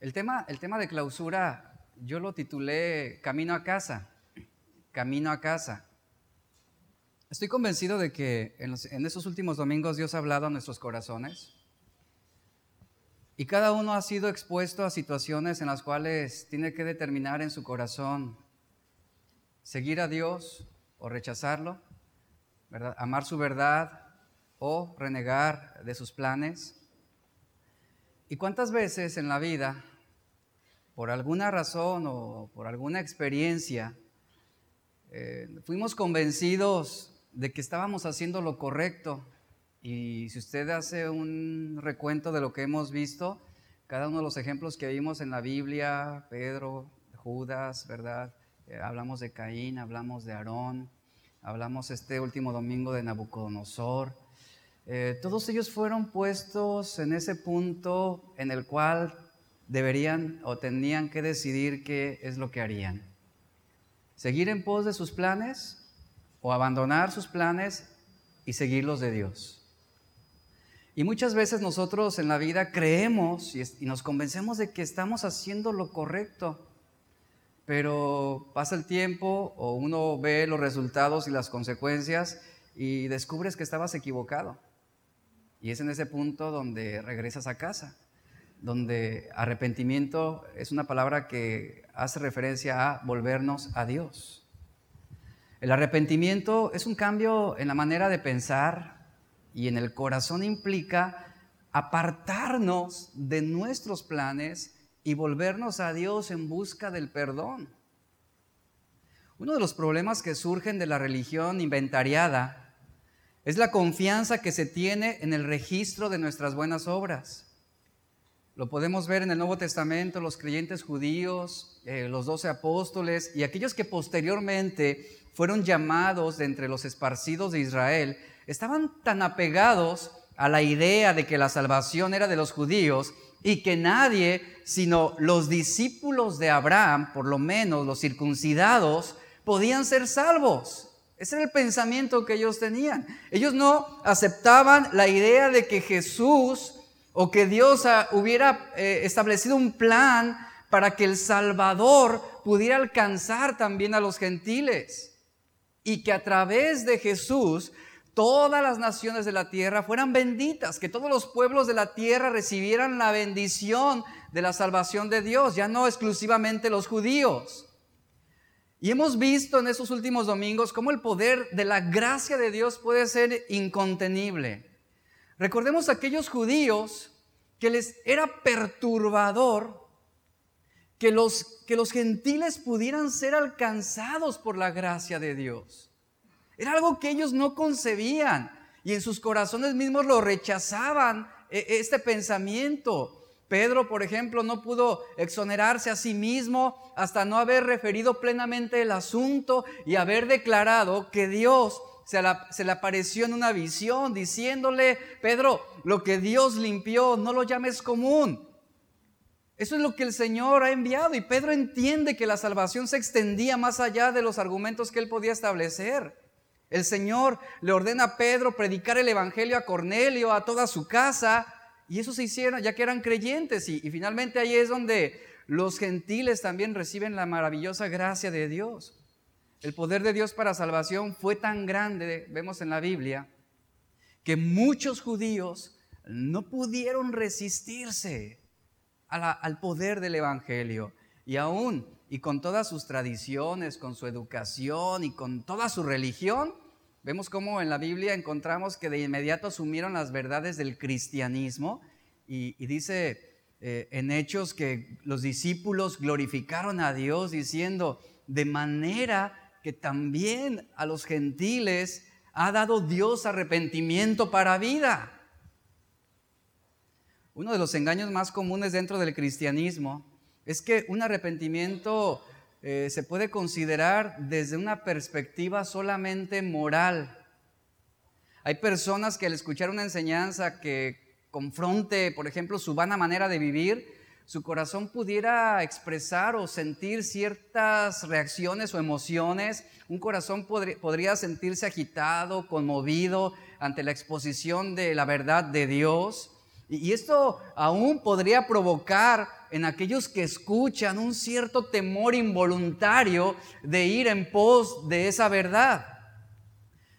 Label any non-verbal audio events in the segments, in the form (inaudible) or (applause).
El tema, el tema de clausura, yo lo titulé Camino a casa, Camino a casa. Estoy convencido de que en, esos últimos domingos Dios ha hablado a nuestros corazones y cada uno ha sido expuesto a situaciones en las cuales tiene que determinar en su corazón seguir a Dios o rechazarlo, ¿verdad? amar su verdad o renegar de sus planes. ¿Y cuántas veces en la vida por alguna razón o por alguna experiencia, eh, fuimos convencidos de que estábamos haciendo lo correcto. Y si usted hace un recuento de lo que hemos visto, cada uno de los ejemplos que vimos en la Biblia, Pedro, Judas, ¿verdad? Eh, hablamos de Caín, hablamos de Aarón, hablamos este último domingo de Nabucodonosor. Eh, todos ellos fueron puestos en ese punto en el cual deberían o tenían que decidir qué es lo que harían. Seguir en pos de sus planes o abandonar sus planes y seguir los de Dios. Y muchas veces nosotros en la vida creemos y, nos convencemos de que estamos haciendo lo correcto, pero pasa el tiempo o uno ve los resultados y las consecuencias y descubres que estabas equivocado. Y es en ese punto donde regresas a casa donde arrepentimiento es una palabra que hace referencia a volvernos a Dios. El arrepentimiento es un cambio en la manera de pensar y en el corazón implica apartarnos de nuestros planes y volvernos a Dios en busca del perdón. Uno de los problemas que surgen de la religión inventariada es la confianza que se tiene en el registro de nuestras buenas obras. Lo podemos ver en el Nuevo Testamento, los creyentes judíos, eh, los doce apóstoles y aquellos que posteriormente fueron llamados de entre los esparcidos de Israel, estaban tan apegados a la idea de que la salvación era de los judíos y que nadie, sino los discípulos de Abraham, por lo menos los circuncidados, podían ser salvos. Ese era el pensamiento que ellos tenían. Ellos no aceptaban la idea de que Jesús o que Dios hubiera eh, establecido un plan para que el Salvador pudiera alcanzar también a los gentiles y que a través de Jesús todas las naciones de la tierra fueran benditas, que todos los pueblos de la tierra recibieran la bendición de la salvación de Dios, ya no exclusivamente los judíos. Y hemos visto en estos últimos domingos cómo el poder de la gracia de Dios puede ser incontenible. Recordemos a aquellos judíos que les era perturbador que los, que los gentiles pudieran ser alcanzados por la gracia de Dios. Era algo que ellos no concebían y en sus corazones mismos lo rechazaban e, este pensamiento. Pedro, por ejemplo, no pudo exonerarse a sí mismo hasta no haber referido plenamente el asunto y haber declarado que Dios se, le apareció en una visión diciéndole, Pedro, lo que Dios limpió, no lo llames común. Eso es lo que el Señor ha enviado y Pedro entiende que la salvación se extendía más allá de los argumentos que él podía establecer. El Señor le ordena a Pedro predicar el Evangelio a Cornelio, a toda su casa, y eso se hicieron ya que eran creyentes y finalmente ahí es donde los gentiles también reciben la maravillosa gracia de Dios. El poder de Dios para salvación fue tan grande, vemos en la Biblia, que muchos judíos no pudieron resistirse al poder del Evangelio. Y aún, y con todas sus tradiciones, con su educación y con toda su religión, vemos cómo en la Biblia encontramos que de inmediato asumieron las verdades del cristianismo. Y, dice eh, en Hechos que los discípulos glorificaron a Dios diciendo, de manera que también a los gentiles ha dado Dios arrepentimiento para vida. Uno de los engaños más comunes dentro del cristianismo es que un arrepentimiento eh, se puede considerar desde una perspectiva solamente moral. Hay personas que al escuchar una enseñanza que confronte, por ejemplo, su vana manera de vivir, su corazón pudiera expresar o sentir ciertas reacciones o emociones. Un corazón podría sentirse agitado, conmovido ante la exposición de la verdad de Dios. Y esto aún podría provocar en aquellos que escuchan un cierto temor involuntario de ir en pos de esa verdad.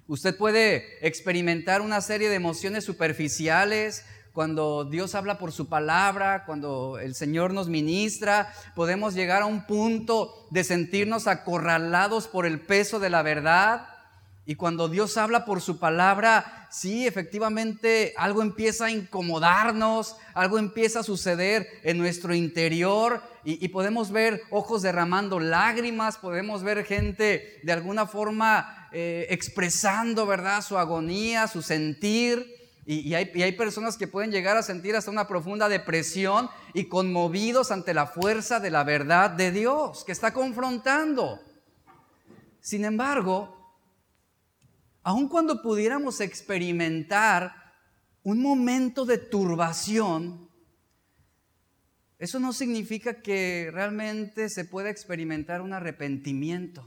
Usted puede experimentar una serie de emociones superficiales cuando Dios habla por su palabra, cuando el Señor nos ministra, podemos llegar a un punto de sentirnos acorralados por el peso de la verdad. Y cuando Dios habla por su palabra, sí, efectivamente algo empieza a incomodarnos, algo empieza a suceder en nuestro interior y, podemos ver ojos derramando lágrimas, podemos ver gente de alguna forma eh, expresando, ¿verdad?, su agonía, su sentir. Y, hay, hay, personas que pueden llegar a sentir hasta una profunda depresión y conmovidos ante la fuerza de la verdad de Dios que está confrontando. Sin embargo, aun cuando pudiéramos experimentar un momento de turbación, eso no significa que realmente se pueda experimentar un arrepentimiento.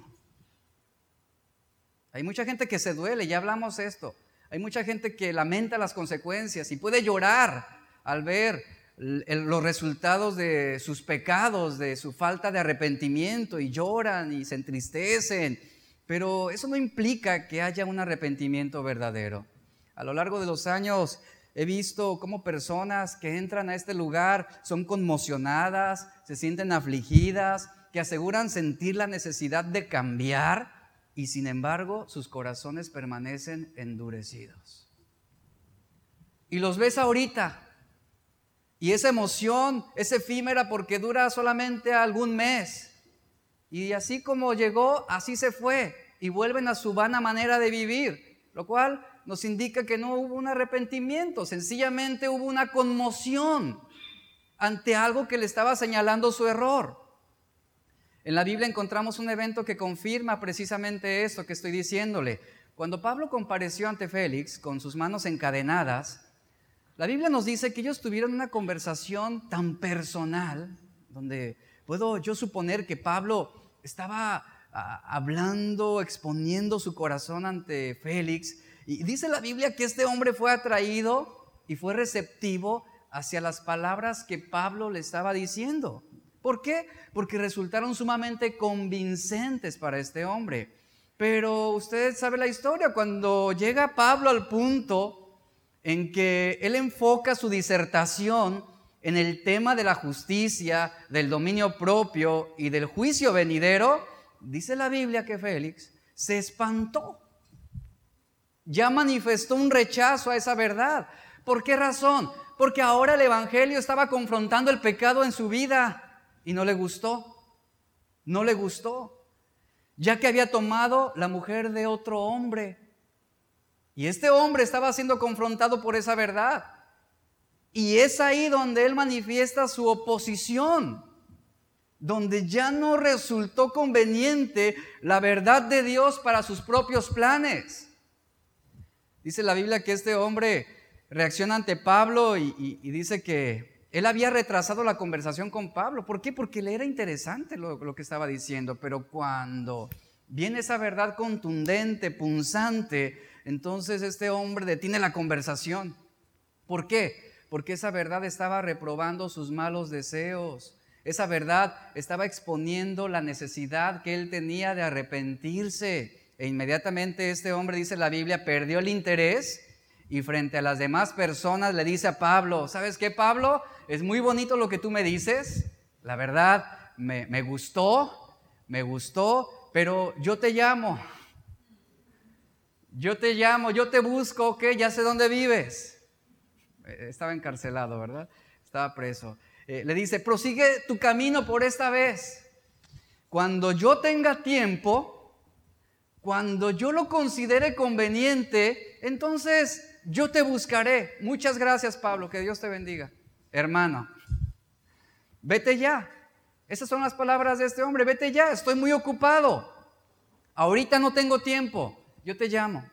Hay mucha gente que se duele, ya hablamos esto. Hay mucha gente que lamenta las consecuencias y puede llorar al ver los resultados de sus pecados, de su falta de arrepentimiento y lloran y se entristecen pero eso no implica que haya un arrepentimiento verdadero. A lo largo de los años he visto cómo personas que entran a este lugar son conmocionadas, se sienten afligidas, que aseguran sentir la necesidad de cambiar y sin embargo sus corazones permanecen endurecidos. Y los ves ahorita. Y esa emoción es efímera porque dura solamente algún mes. Y así como llegó, así se fue. Y vuelven a su vana manera de vivir. Lo cual nos indica que no hubo un arrepentimiento, sencillamente hubo una conmoción ante algo que le estaba señalando su error. En la Biblia encontramos un evento que confirma precisamente esto que estoy diciéndole. Cuando Pablo compareció ante Félix con sus manos encadenadas, la Biblia nos dice que ellos tuvieron una conversación tan personal, donde puedo yo suponer que Pablo estaba ah, hablando, exponiendo su corazón ante Félix. Y dice la Biblia que este hombre fue atraído y fue receptivo hacia las palabras que Pablo le estaba diciendo. ¿Por qué? Porque resultaron sumamente convincentes para este hombre. Pero usted sabe la historia, cuando llega Pablo al punto en que él enfoca su disertación en el tema de la justicia, del dominio propio y del juicio venidero, dice la Biblia que Félix se espantó. Ya manifestó un rechazo a esa verdad. ¿Por qué razón? Porque ahora el Evangelio estaba confrontando el pecado en su vida y no le gustó. No le gustó. Ya que había tomado la mujer de otro hombre. Y este hombre estaba siendo confrontado por esa verdad. Y es ahí donde él manifiesta su oposición, donde ya no resultó conveniente la verdad de Dios para sus propios planes. Dice la Biblia que este hombre reacciona ante Pablo y, dice que él había retrasado la conversación con Pablo. ¿Por qué? Porque le era interesante lo, que estaba diciendo, pero cuando viene esa verdad contundente, punzante, entonces este hombre detiene la conversación. ¿Por qué? porque esa verdad estaba reprobando sus malos deseos. Esa verdad estaba exponiendo la necesidad que él tenía de arrepentirse. E inmediatamente este hombre, dice la Biblia, perdió el interés y frente a las demás personas le dice a Pablo, ¿sabes qué Pablo? Es muy bonito lo que tú me dices. La verdad, me, me gustó, me gustó, pero yo te llamo. Yo te llamo, yo te busco, ok, ya sé dónde vives. Eh, estaba encarcelado, ¿verdad? Estaba preso. Eh, le dice, prosigue tu camino por esta vez. Cuando yo tenga tiempo, cuando yo lo considere conveniente, entonces yo te buscaré. Muchas gracias, Pablo, que Dios te bendiga. Hermano, vete ya. Esas son las palabras de este hombre, vete ya, estoy muy ocupado. Ahorita no tengo tiempo, yo te llamo.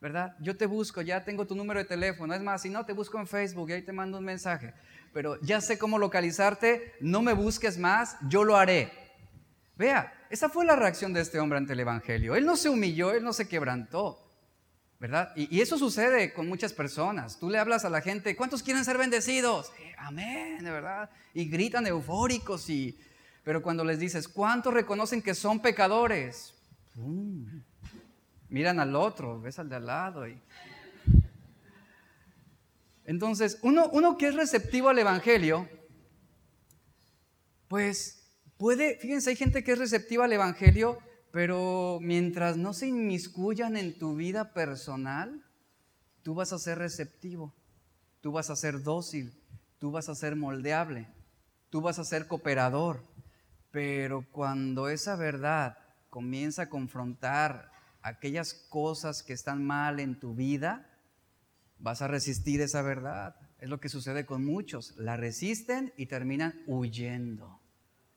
¿verdad? Yo te busco, ya tengo tu número de teléfono. Es más, si no, te busco en Facebook y ahí te mando un mensaje. Pero ya sé cómo localizarte, no me busques más, yo lo haré. Vea, esa fue la reacción de este hombre ante el Evangelio. Él no se humilló, él no se quebrantó. ¿Verdad? Y, eso sucede con muchas personas. Tú le hablas a la gente, ¿cuántos quieren ser bendecidos? amén, de verdad. Y gritan eufóricos, y, pero cuando les dices, ¿cuántos reconocen que son pecadores? miran al otro, ves al de al lado. Y... Entonces, uno, uno que es receptivo al Evangelio, pues puede, fíjense, hay gente que es receptiva al Evangelio, pero mientras no se inmiscuyan en tu vida personal, tú vas a ser receptivo, tú vas a ser dócil, tú vas a ser moldeable, tú vas a ser cooperador. Pero cuando esa verdad comienza a confrontar aquellas cosas que están mal en tu vida, vas a resistir esa verdad. Es lo que sucede con muchos. La resisten y terminan huyendo,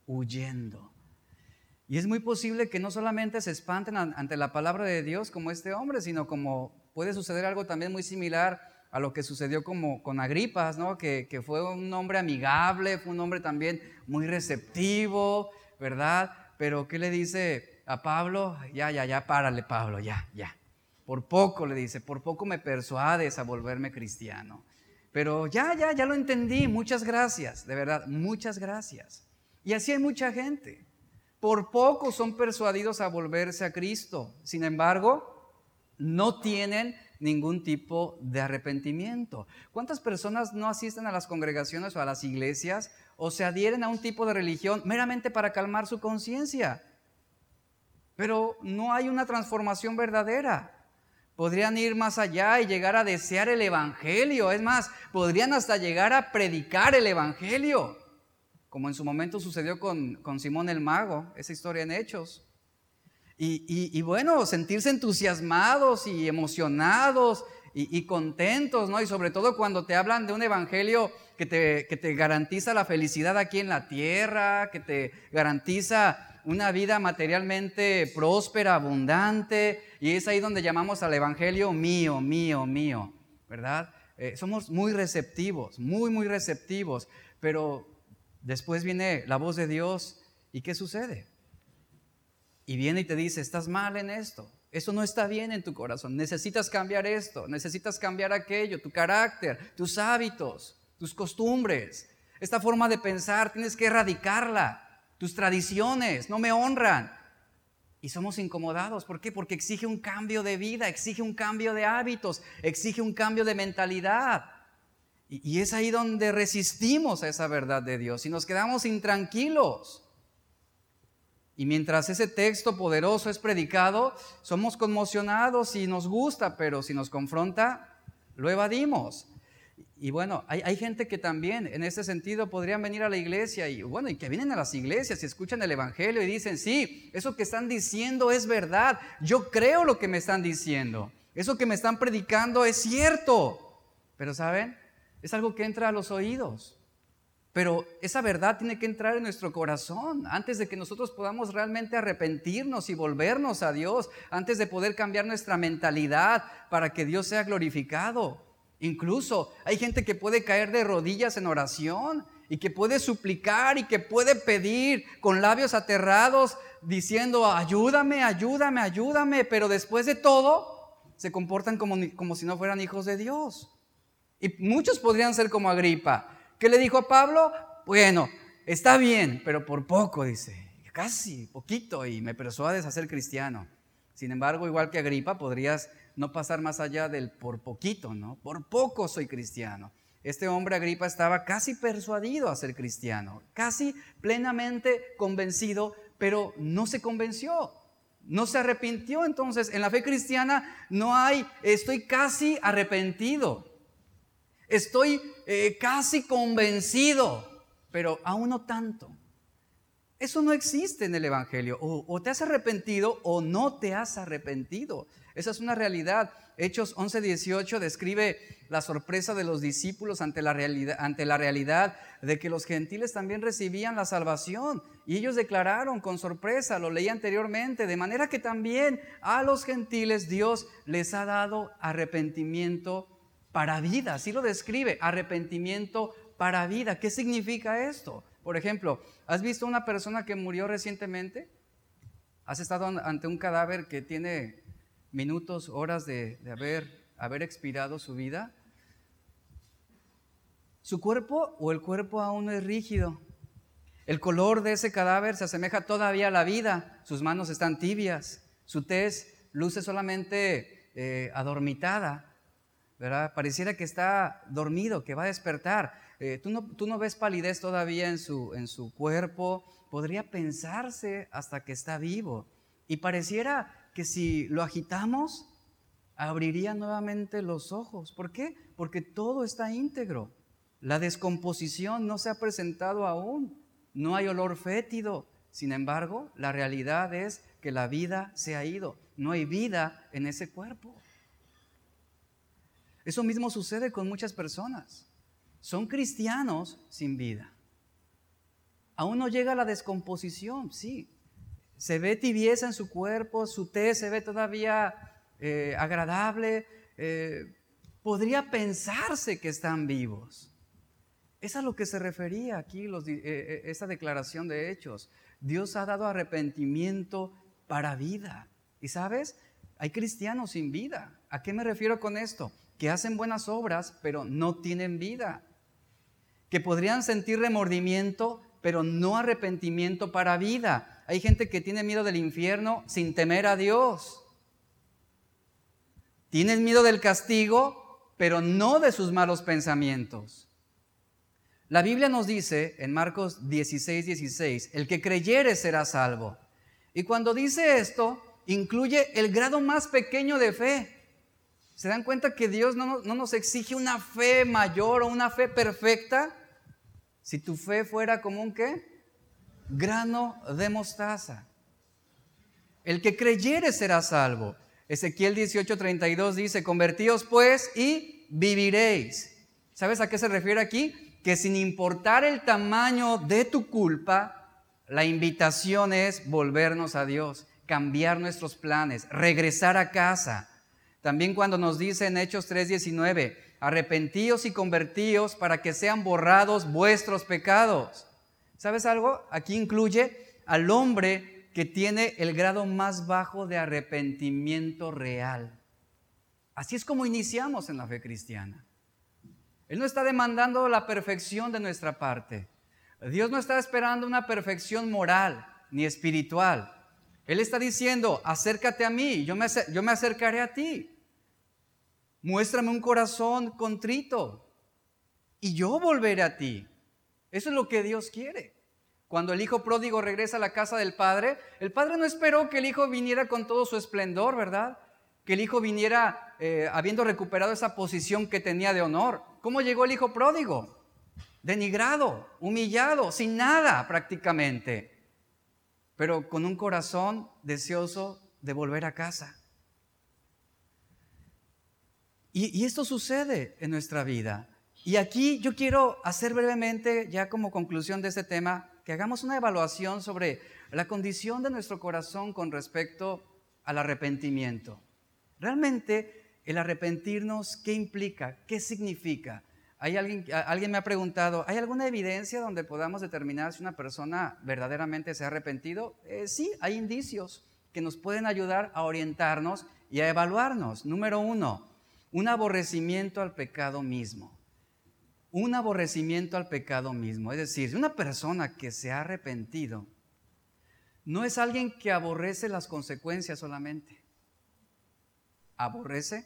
huyendo. Y es muy posible que no solamente se espanten ante la palabra de Dios como este hombre, sino como puede suceder algo también muy similar a lo que sucedió como con Agripas, ¿no? que, que fue un hombre amigable, fue un hombre también muy receptivo, ¿verdad? Pero ¿qué le dice a Pablo? Ya, ya, ya, párale Pablo, ya, ya. Por poco le dice, por poco me persuades a volverme cristiano. Pero ya, ya, ya lo entendí, muchas gracias, de verdad, muchas gracias. Y así hay mucha gente por poco son persuadidos a volverse a Cristo. Sin embargo, no tienen ningún tipo de arrepentimiento. ¿Cuántas personas no asisten a las congregaciones o a las iglesias o se adhieren a un tipo de religión meramente para calmar su conciencia? Pero no hay una transformación verdadera. Podrían ir más allá y llegar a desear el Evangelio. Es más, podrían hasta llegar a predicar el Evangelio como en su momento sucedió con, Simón el Mago, esa historia en Hechos. Y, bueno, sentirse entusiasmados y emocionados y, contentos, ¿no? Y sobre todo cuando te hablan de un evangelio que te, que te garantiza la felicidad aquí en la tierra, que te garantiza una vida materialmente próspera, abundante, y es ahí donde llamamos al evangelio mío, mío, mío, ¿verdad? Eh, somos muy receptivos, muy, muy receptivos, pero Después viene la voz de Dios y ¿qué sucede? Y viene y te dice, estás mal en esto, eso no está bien en tu corazón, necesitas cambiar esto, necesitas cambiar aquello, tu carácter, tus hábitos, tus costumbres, esta forma de pensar, tienes que erradicarla, tus tradiciones no me honran. Y somos incomodados, ¿por qué? Porque exige un cambio de vida, exige un cambio de hábitos, exige un cambio de mentalidad. Y, es ahí donde resistimos a esa verdad de Dios y nos quedamos intranquilos. Y mientras ese texto poderoso es predicado, somos conmocionados y nos gusta, pero si nos confronta, lo evadimos. Y bueno, hay, gente que también en ese sentido podrían venir a la iglesia y bueno, y que vienen a las iglesias y escuchan el Evangelio y dicen, sí, eso que están diciendo es verdad, yo creo lo que me están diciendo, eso que me están predicando es cierto. Pero ¿saben? Es algo que entra a los oídos. Pero esa verdad tiene que entrar en nuestro corazón antes de que nosotros podamos realmente arrepentirnos y volvernos a Dios, antes de poder cambiar nuestra mentalidad para que Dios sea glorificado. Incluso hay gente que puede caer de rodillas en oración y que puede suplicar y que puede pedir con labios aterrados diciendo, ayúdame, ayúdame, ayúdame, pero después de todo se comportan como, como si no fueran hijos de Dios. Y muchos podrían ser como Agripa. ¿Qué le dijo a Pablo? Bueno, está bien, pero por poco, dice. Casi, poquito, y me persuades a ser cristiano. Sin embargo, igual que Agripa, podrías no pasar más allá del por poquito, ¿no? Por poco soy cristiano. Este hombre Agripa estaba casi persuadido a ser cristiano, casi plenamente convencido, pero no se convenció, no se arrepintió. Entonces, en la fe cristiana no hay, estoy casi arrepentido. Estoy eh, casi convencido, pero aún no tanto. Eso no existe en el Evangelio. O, te has arrepentido o no te has arrepentido. Esa es una realidad. Hechos 11:18 describe la sorpresa de los discípulos ante la, realidad, ante la realidad de que los gentiles también recibían la salvación. Y ellos declararon con sorpresa, lo leí anteriormente, de manera que también a los gentiles Dios les ha dado arrepentimiento para vida, así lo describe, arrepentimiento para vida. ¿Qué significa esto? Por ejemplo, ¿has visto una persona que murió recientemente? ¿Has estado ante un cadáver que tiene minutos, horas de, haber, haber expirado su vida, su cuerpo o el cuerpo aún es rígido. El color de ese cadáver se asemeja todavía a la vida. Sus manos están tibias. Su tez luce solamente eh, adormitada. ¿Verdad? Pareciera que está dormido, que va a despertar. Eh, ¿tú, no, tú, no, ves palidez todavía en su, en su cuerpo. Podría pensarse hasta que está vivo. Y pareciera que si lo agitamos, abriría nuevamente los ojos. ¿Por qué? Porque todo está íntegro. La descomposición no se ha presentado aún. No hay olor fétido. Sin embargo, la realidad es que la vida se ha ido. No hay vida en ese cuerpo. Eso mismo sucede con muchas personas. Son cristianos sin vida. Aún no llega la descomposición, sí. Se ve tibieza en su cuerpo, su té se ve todavía eh, agradable. Eh, podría pensarse que están vivos. Es a lo que se refería aquí los, eh, esa declaración de hechos. Dios ha dado arrepentimiento para vida. Y sabes, hay cristianos sin vida. ¿A qué me refiero con esto? Que hacen buenas obras, pero no tienen vida. Que podrían sentir remordimiento, pero no arrepentimiento para vida. Hay gente que tiene miedo del infierno sin temer a Dios. Tienen miedo del castigo, pero no de sus malos pensamientos. La Biblia nos dice en Marcos 16, 16, el que creyere será salvo. Y cuando dice esto, incluye el grado más pequeño de fe. ¿Se dan cuenta que Dios no, nos exige una fe mayor o una fe perfecta? Si tu fe fuera como un qué? Grano de mostaza. El que creyere será salvo. Ezequiel 18:32 dice, convertíos pues y viviréis. ¿Sabes a qué se refiere aquí? Que sin importar el tamaño de tu culpa, la invitación es volvernos a Dios cambiar nuestros planes, regresar a casa. También cuando nos dice en Hechos 3:19, arrepentíos y convertíos para que sean borrados vuestros pecados. ¿Sabes algo? Aquí incluye al hombre que tiene el grado más bajo de arrepentimiento real. Así es como iniciamos en la fe cristiana. Él no está demandando la perfección de nuestra parte. Dios no está esperando una perfección moral ni espiritual. Él está diciendo, acércate a mí, yo me, yo me acercaré a ti. Muéstrame un corazón contrito y yo volveré a ti. Eso es lo que Dios quiere. Cuando el hijo pródigo regresa a la casa del padre, el padre no esperó que el hijo viniera con todo su esplendor, ¿verdad? Que el hijo viniera eh, habiendo recuperado esa posición que tenía de honor. ¿Cómo llegó el hijo pródigo? Denigrado, humillado, sin nada prácticamente pero con un corazón deseoso de volver a casa. Y, esto sucede en nuestra vida. Y aquí yo quiero hacer brevemente, ya como conclusión de este tema, que hagamos una evaluación sobre la condición de nuestro corazón con respecto al arrepentimiento. Realmente el arrepentirnos, ¿qué implica? ¿Qué significa? alguien, alguien me ha preguntado, ¿hay alguna evidencia donde podamos determinar si una persona verdaderamente se ha arrepentido? Eh, sí, hay indicios que nos pueden ayudar a orientarnos y a evaluarnos. Número uno, un aborrecimiento al pecado mismo. Un aborrecimiento al pecado mismo. Es decir, una persona que se ha arrepentido no es alguien que aborrece las consecuencias solamente. Aborrece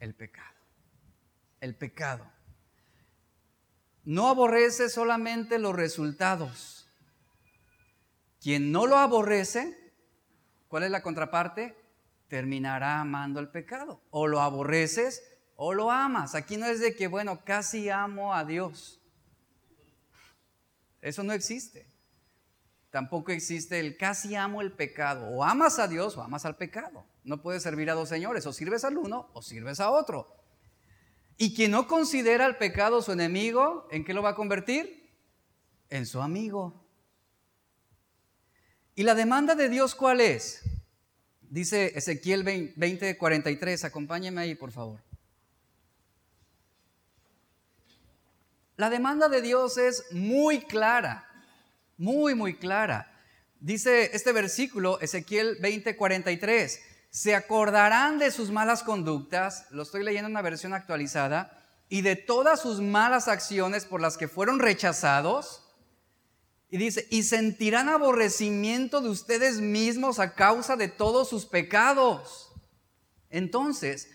el pecado. El pecado no aborrece solamente los resultados. Quien no lo aborrece, ¿cuál es la contraparte? Terminará amando el pecado. O lo aborreces o lo amas. Aquí no es de que, bueno, casi amo a Dios. Eso no existe. Tampoco existe el casi amo el pecado. O amas a Dios o amas al pecado. No puedes servir a dos señores. O sirves al uno o sirves a otro. Y quien no considera el pecado su enemigo, ¿en qué lo va a convertir? En su amigo. ¿Y la demanda de Dios cuál es? Dice Ezequiel 20, 43, acompáñeme ahí por favor. La demanda de Dios es muy clara, muy, muy clara. Dice este versículo, Ezequiel 20, 43, se acordarán de sus malas conductas, lo estoy leyendo en una versión actualizada, y de todas sus malas acciones por las que fueron rechazados. Y dice, y sentirán aborrecimiento de ustedes mismos a causa de todos sus pecados. Entonces,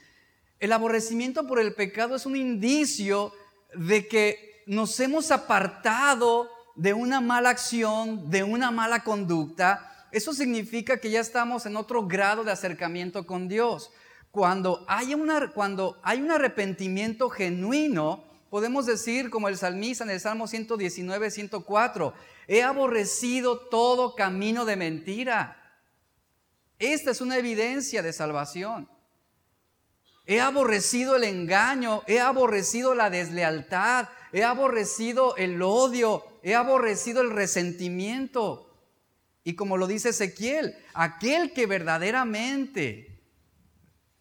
el aborrecimiento por el pecado es un indicio de que nos hemos apartado de una mala acción, de una mala conducta. Eso significa que ya estamos en otro grado de acercamiento con Dios. Cuando hay, una, cuando hay un arrepentimiento genuino, podemos decir como el salmista en el Salmo 119, 104, he aborrecido todo camino de mentira. Esta es una evidencia de salvación. He aborrecido el engaño, he aborrecido la deslealtad, he aborrecido el odio, he aborrecido el resentimiento. Y como lo dice Ezequiel, aquel que verdaderamente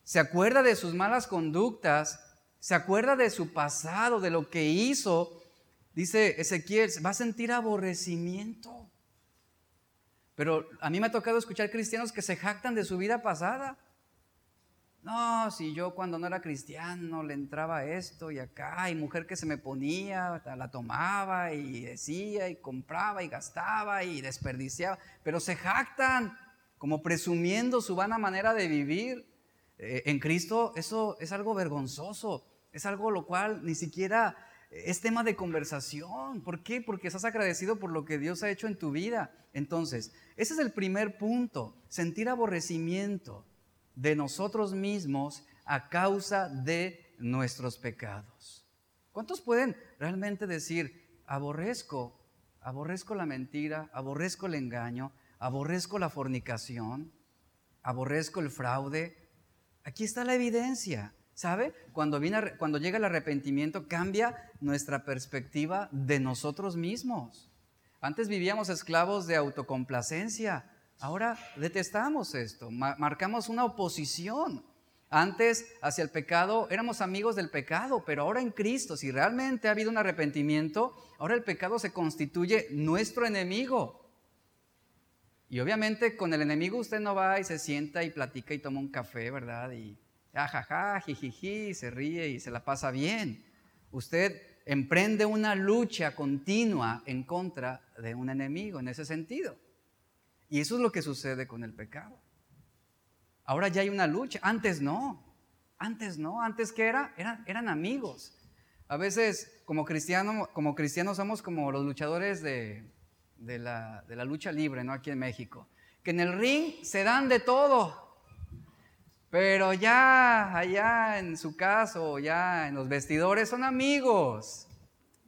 se acuerda de sus malas conductas, se acuerda de su pasado, de lo que hizo, dice Ezequiel, va a sentir aborrecimiento. Pero a mí me ha tocado escuchar cristianos que se jactan de su vida pasada. No, si yo cuando no era cristiano le entraba esto y acá, y mujer que se me ponía, la tomaba y decía y compraba y gastaba y desperdiciaba, pero se jactan como presumiendo su vana manera de vivir. Eh, en Cristo eso es algo vergonzoso, es algo lo cual ni siquiera es tema de conversación. ¿Por qué? Porque estás agradecido por lo que Dios ha hecho en tu vida. Entonces, ese es el primer punto, sentir aborrecimiento de nosotros mismos a causa de nuestros pecados. ¿Cuántos pueden realmente decir, aborrezco, aborrezco la mentira, aborrezco el engaño, aborrezco la fornicación, aborrezco el fraude, Aquí está la evidencia. ¿Sabe? Cuando, viene, cuando llega el arrepentimiento cambia nuestra perspectiva de nosotros mismos. Antes vivíamos esclavos de autocomplacencia. Ahora detestamos esto, marcamos una oposición. Antes hacia el pecado éramos amigos del pecado, pero ahora en Cristo, si realmente ha habido un arrepentimiento, ahora el pecado se constituye nuestro enemigo. Y obviamente con el enemigo usted no va y se sienta y platica y toma un café, ¿verdad? Y ajaja, jijiji, se ríe y se la pasa bien. Usted emprende una lucha continua en contra de un enemigo en ese sentido. Y eso es lo que sucede con el pecado. Ahora ya hay una lucha, antes no. Antes no, antes que era, eran, eran amigos. A veces como, como cristianos somos como los luchadores de, de la, lucha libre, ¿no? Aquí en México. Que en el ring se dan de todo. Pero ya allá en su caso, ya en los vestidores, son amigos.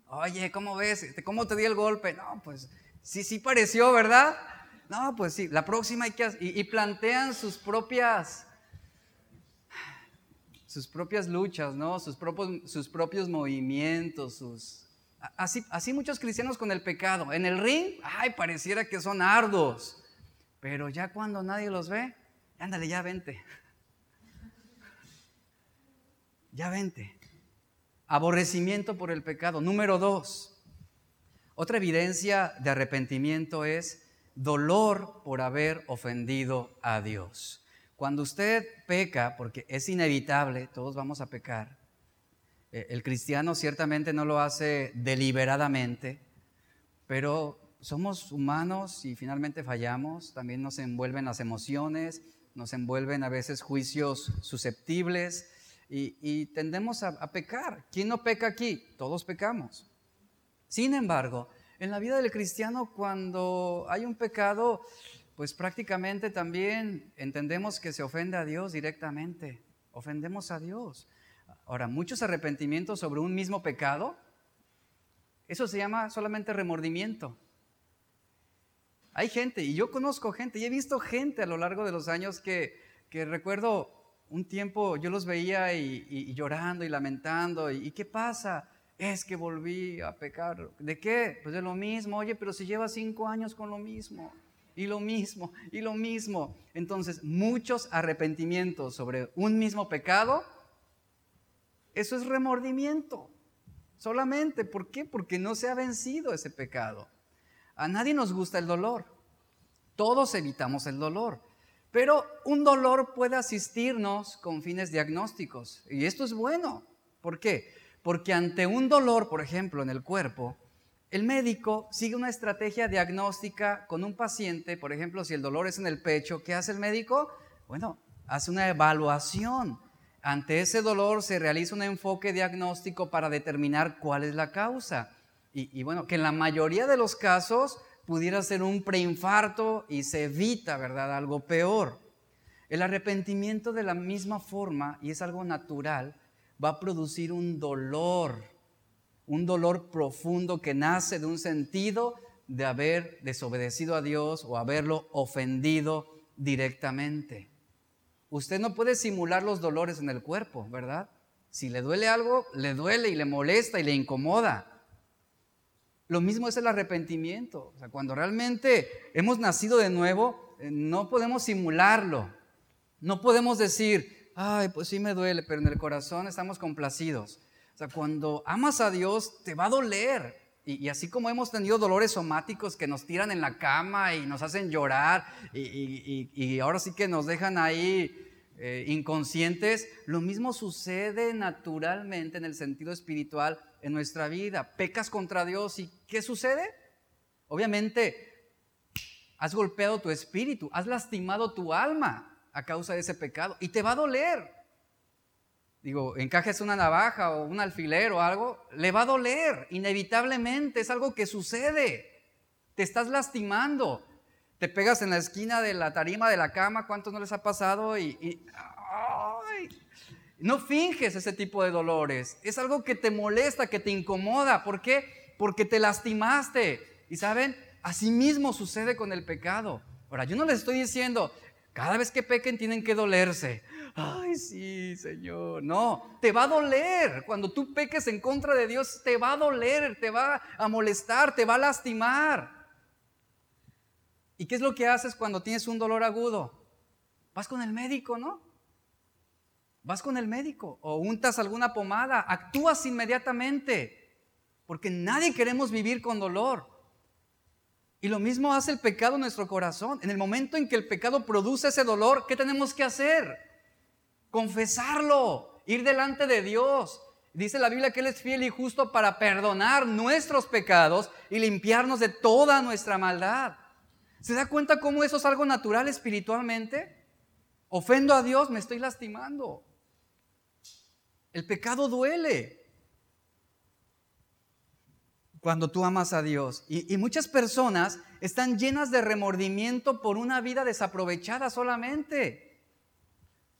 Oye, ¿cómo ves? ¿Cómo te di el golpe? No, pues sí, sí pareció, ¿verdad? No, pues sí, la próxima hay que... Y, y plantean sus propias, sus propias luchas, ¿no? Sus propios, sus propios movimientos, sus, Así, muchos cristianos con el pecado. En el ring, ay, pareciera que son ardos. Pero ya cuando nadie los ve, ándale, ya vente. Ya vente. Aborrecimiento por el pecado. Número dos. Otra evidencia de arrepentimiento es dolor por haber ofendido a Dios. Cuando usted peca, porque es inevitable, todos vamos a pecar, eh, el cristiano ciertamente no lo hace deliberadamente, pero somos humanos y finalmente fallamos. También nos envuelven las emociones, nos envuelven a veces juicios susceptibles y, tendemos a, a pecar. ¿Quién no peca aquí? Todos pecamos. Sin embargo, en la vida del cristiano, cuando hay un pecado, pues prácticamente también entendemos que se ofende a Dios directamente. Ofendemos a Dios. Ahora, muchos arrepentimientos sobre un mismo pecado, eso se llama solamente remordimiento. Hay gente, y yo conozco gente, y he visto gente a lo largo de los años que, recuerdo un tiempo, yo los veía y, llorando y lamentando, y, ¿qué pasa? Es que volví a pecar. ¿De qué? Pues de lo mismo. Oye, pero si lleva cinco años con lo mismo, y lo mismo, y lo mismo. Entonces, muchos arrepentimientos sobre un mismo pecado eso es remordimiento. Solamente, ¿por qué? Porque no se ha vencido ese pecado. A nadie nos gusta el dolor. Todos evitamos el dolor. Pero un dolor puede asistirnos con fines diagnósticos. Y esto es bueno. ¿Por qué? Porque ante un dolor, por ejemplo, en el cuerpo, el médico sigue una estrategia diagnóstica con un paciente. Por ejemplo, si el dolor es en el pecho, ¿qué hace el médico? Bueno, hace una evaluación. Ante ese dolor se realiza un enfoque diagnóstico para determinar cuál es la causa. Y, bueno, que en la mayoría de los casos pudiera ser un preinfarto y se evita, ¿verdad? Algo peor. El arrepentimiento de la misma forma, y es algo natural, va a producir un dolor, un dolor profundo que nace de un sentido de haber desobedecido a Dios o haberlo ofendido directamente. Usted no puede simular los dolores en el cuerpo, ¿verdad? Si le duele algo, le duele y le molesta y le incomoda. Lo mismo es el arrepentimiento. O sea, cuando realmente hemos nacido de nuevo, eh, no podemos simularlo. No podemos decir, ay, pues sí me duele, pero en el corazón estamos complacidos. O sea, cuando amas a Dios, te va a doler. Y, así como hemos tenido dolores somáticos que nos tiran en la cama y nos hacen llorar y, ahora sí que nos dejan ahí eh, inconscientes, lo mismo sucede naturalmente en el sentido espiritual en nuestra vida. Pecas contra Dios y ¿qué sucede? Obviamente, has golpeado tu espíritu, has lastimado tu alma a causa de ese pecado y te va a doler. Digo, encajes una navaja o un alfiler o algo, le va a doler, inevitablemente, es algo que sucede. Te estás lastimando. Te pegas en la esquina de la tarima de la cama, ¿cuántos no les ha pasado? y no finges ese tipo de dolores. Es algo que te molesta, que te incomoda. ¿Por qué? Porque te lastimaste. Y saben, así mismo sucede con el pecado. Ahora, yo no les estoy diciendo, cada vez que pequen tienen que dolerse. Ay, sí, Señor. No, te va a doler. Cuando tú peques en contra de Dios, te va a doler, te va a molestar, te va a lastimar. ¿Y qué es lo que haces cuando tienes un dolor agudo? Vas con el médico, ¿no? Vas con el médico o untas alguna pomada, actúas inmediatamente, porque nadie queremos vivir con dolor. Y lo mismo hace el pecado en nuestro corazón. En el momento en que el pecado produce ese dolor, ¿qué tenemos que hacer? Confesarlo, ir delante de Dios. Dice la Biblia que Él es fiel y justo para perdonar nuestros pecados y limpiarnos de toda nuestra maldad. ¿Se da cuenta cómo eso es algo natural espiritualmente? Ofendo a Dios, me estoy lastimando. El pecado duele cuando tú amas a Dios. Y, muchas personas están llenas de remordimiento por una vida desaprovechada solamente.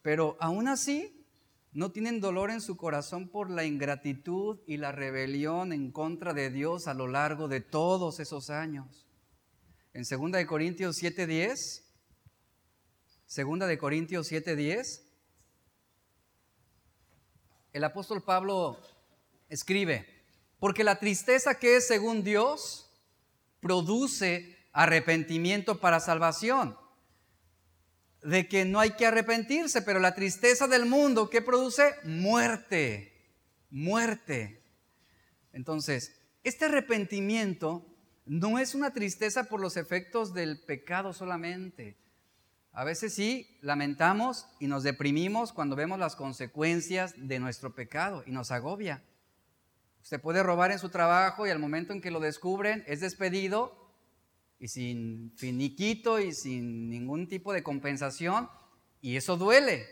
Pero aún así no tienen dolor en su corazón por la ingratitud y la rebelión en contra de Dios a lo largo de todos esos años. En 2 de Corintios 7:10, 2 de Corintios 7:10 el apóstol Pablo escribe, porque la tristeza que es según Dios produce arrepentimiento para salvación. De que no hay que arrepentirse, pero la tristeza del mundo que produce muerte, muerte. Entonces, este arrepentimiento no es una tristeza por los efectos del pecado solamente, a veces sí, lamentamos y nos deprimimos cuando vemos las consecuencias de nuestro pecado y nos agobia. Usted puede robar en su trabajo y al momento en que lo descubren es despedido y sin finiquito y sin ningún tipo de compensación y eso duele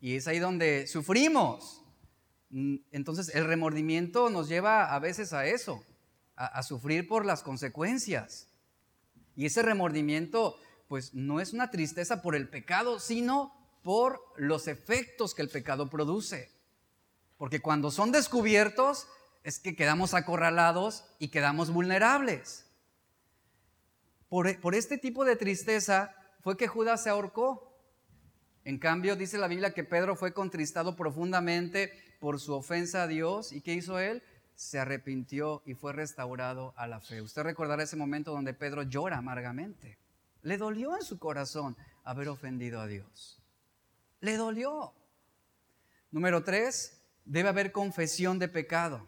y es ahí donde sufrimos. Entonces el remordimiento nos lleva a veces a eso, a, sufrir por las consecuencias. Y ese remordimiento pues no es una tristeza por el pecado, sino por los efectos que el pecado produce. Porque cuando son descubiertos es que quedamos acorralados y quedamos vulnerables. Por, por, este tipo de tristeza fue que Judas se ahorcó. En cambio, dice la Biblia que Pedro fue contristado profundamente por su ofensa a Dios. ¿Y qué hizo él? Se arrepintió y fue restaurado a la fe. Usted recordará ese momento donde Pedro llora amargamente. Le dolió en su corazón haber ofendido a Dios. Le dolió. Número tres, debe haber confesión de pecado.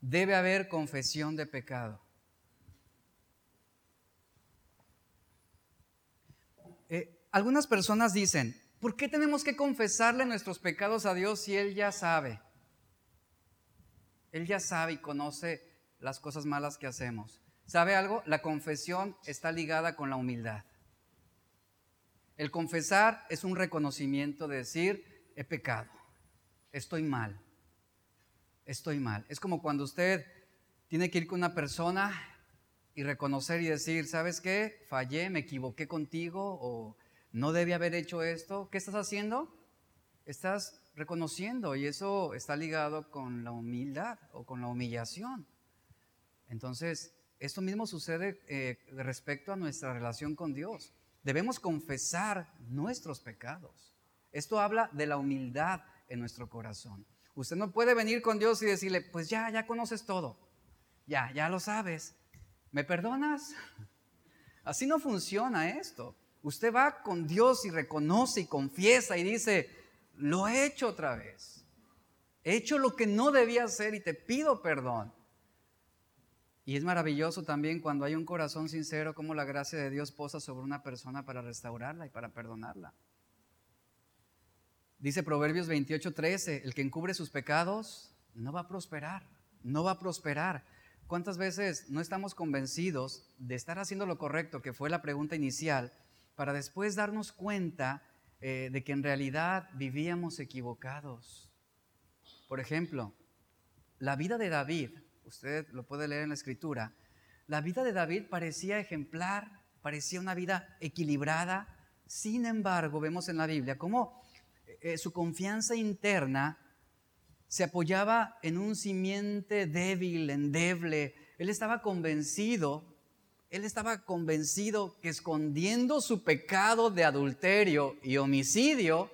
Debe haber confesión de pecado. Eh, algunas personas dicen, ¿por qué tenemos que confesarle nuestros pecados a Dios si Él ya sabe? Él ya sabe y conoce las cosas malas que hacemos. ¿Sabe algo? La confesión está ligada con la humildad. El confesar es un reconocimiento de decir, he pecado, estoy mal, estoy mal. Es como cuando usted tiene que ir con una persona y reconocer y decir, ¿sabes qué? Fallé, me equivoqué contigo o no debí haber hecho esto. ¿Qué estás haciendo? Estás reconociendo y eso está ligado con la humildad o con la humillación. Entonces, esto mismo sucede eh, respecto a nuestra relación con Dios. Debemos confesar nuestros pecados. Esto habla de la humildad en nuestro corazón. Usted no puede venir con Dios y decirle, pues ya, ya conoces todo. Ya, ya lo sabes. ¿Me perdonas? Así no funciona esto. Usted va con Dios y reconoce y confiesa y dice, lo he hecho otra vez. He hecho lo que no debía hacer y te pido perdón. Y es maravilloso también cuando hay un corazón sincero, como la gracia de Dios posa sobre una persona para restaurarla y para perdonarla. Dice Proverbios 28, 13, el que encubre sus pecados no va a prosperar, no va a prosperar. ¿Cuántas veces no estamos convencidos de estar haciendo lo correcto, que fue la pregunta inicial, para después darnos cuenta eh, de que en realidad vivíamos equivocados? Por ejemplo, la vida de David usted lo puede leer en la escritura, la vida de David parecía ejemplar, parecía una vida equilibrada. Sin embargo, vemos en la Biblia cómo eh, su confianza interna se apoyaba en un simiente débil, endeble. Él estaba convencido, él estaba convencido que escondiendo su pecado de adulterio y homicidio,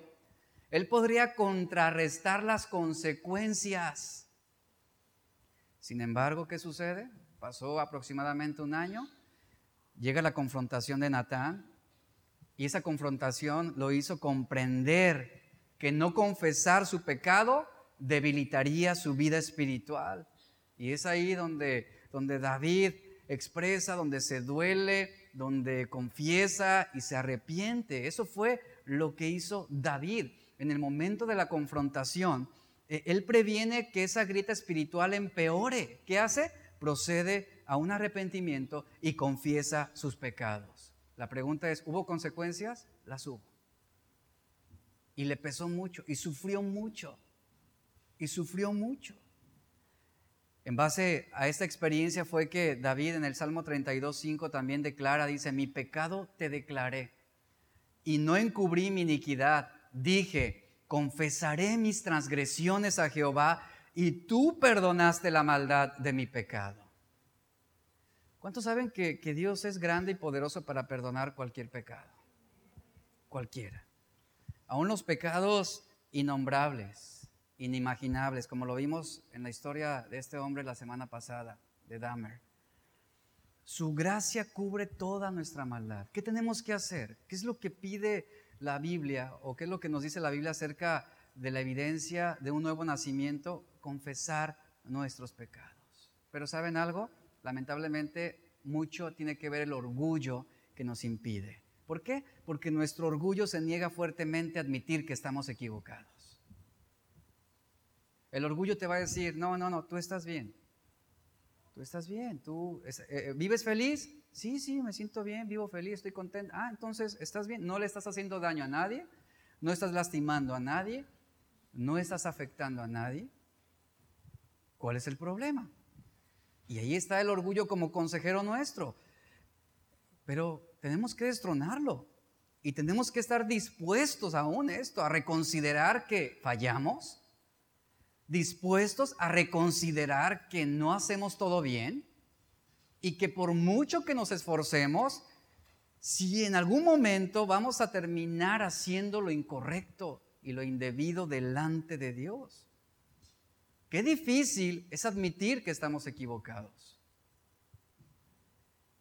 él podría contrarrestar las consecuencias sin embargo, ¿qué sucede? Pasó aproximadamente un año, llega la confrontación de Natán y esa confrontación lo hizo comprender que no confesar su pecado debilitaría su vida espiritual. Y es ahí donde, donde David expresa, donde se duele, donde confiesa y se arrepiente. Eso fue lo que hizo David en el momento de la confrontación eh, él previene que esa grieta espiritual empeore. ¿Qué hace? Procede a un arrepentimiento y confiesa sus pecados. La pregunta es, ¿hubo consecuencias? Las hubo. Y le pesó mucho y sufrió mucho. Y sufrió mucho. En base a esta experiencia fue que David en el Salmo 32.5 también declara, dice, mi pecado te declaré y no encubrí mi iniquidad. Dije, confesaré mis transgresiones a Jehová y tú perdonaste la maldad de mi pecado. ¿Cuántos saben que, Dios es grande y poderoso para perdonar cualquier pecado? Cualquiera. Aún los pecados innombrables, inimaginables, como lo vimos en la historia de este hombre la semana pasada, de Dahmer. Su gracia cubre toda nuestra maldad. ¿Qué tenemos que hacer? ¿Qué es lo que pide la Biblia o qué es lo que nos dice la Biblia acerca de la evidencia de un nuevo nacimiento, confesar nuestros pecados. Pero ¿saben algo? Lamentablemente mucho tiene que ver el orgullo que nos impide. ¿Por qué? Porque nuestro orgullo se niega fuertemente a admitir que estamos equivocados. El orgullo te va a decir, no, no, no, tú estás bien. Tú estás bien, tú eh, eh, vives feliz, Sí, sí, me siento bien, vivo feliz, estoy contento. Ah, entonces, ¿estás bien? No le estás haciendo daño a nadie, no estás lastimando a nadie, no estás afectando a nadie. ¿Cuál es el problema? Y ahí está el orgullo como consejero nuestro. Pero tenemos que destronarlo y tenemos que estar dispuestos aún esto, a reconsiderar que fallamos, dispuestos a reconsiderar que no hacemos todo bien y que por mucho que nos esforcemos, si en algún momento vamos a terminar haciendo lo incorrecto y lo indebido delante de Dios. Qué difícil es admitir que estamos equivocados.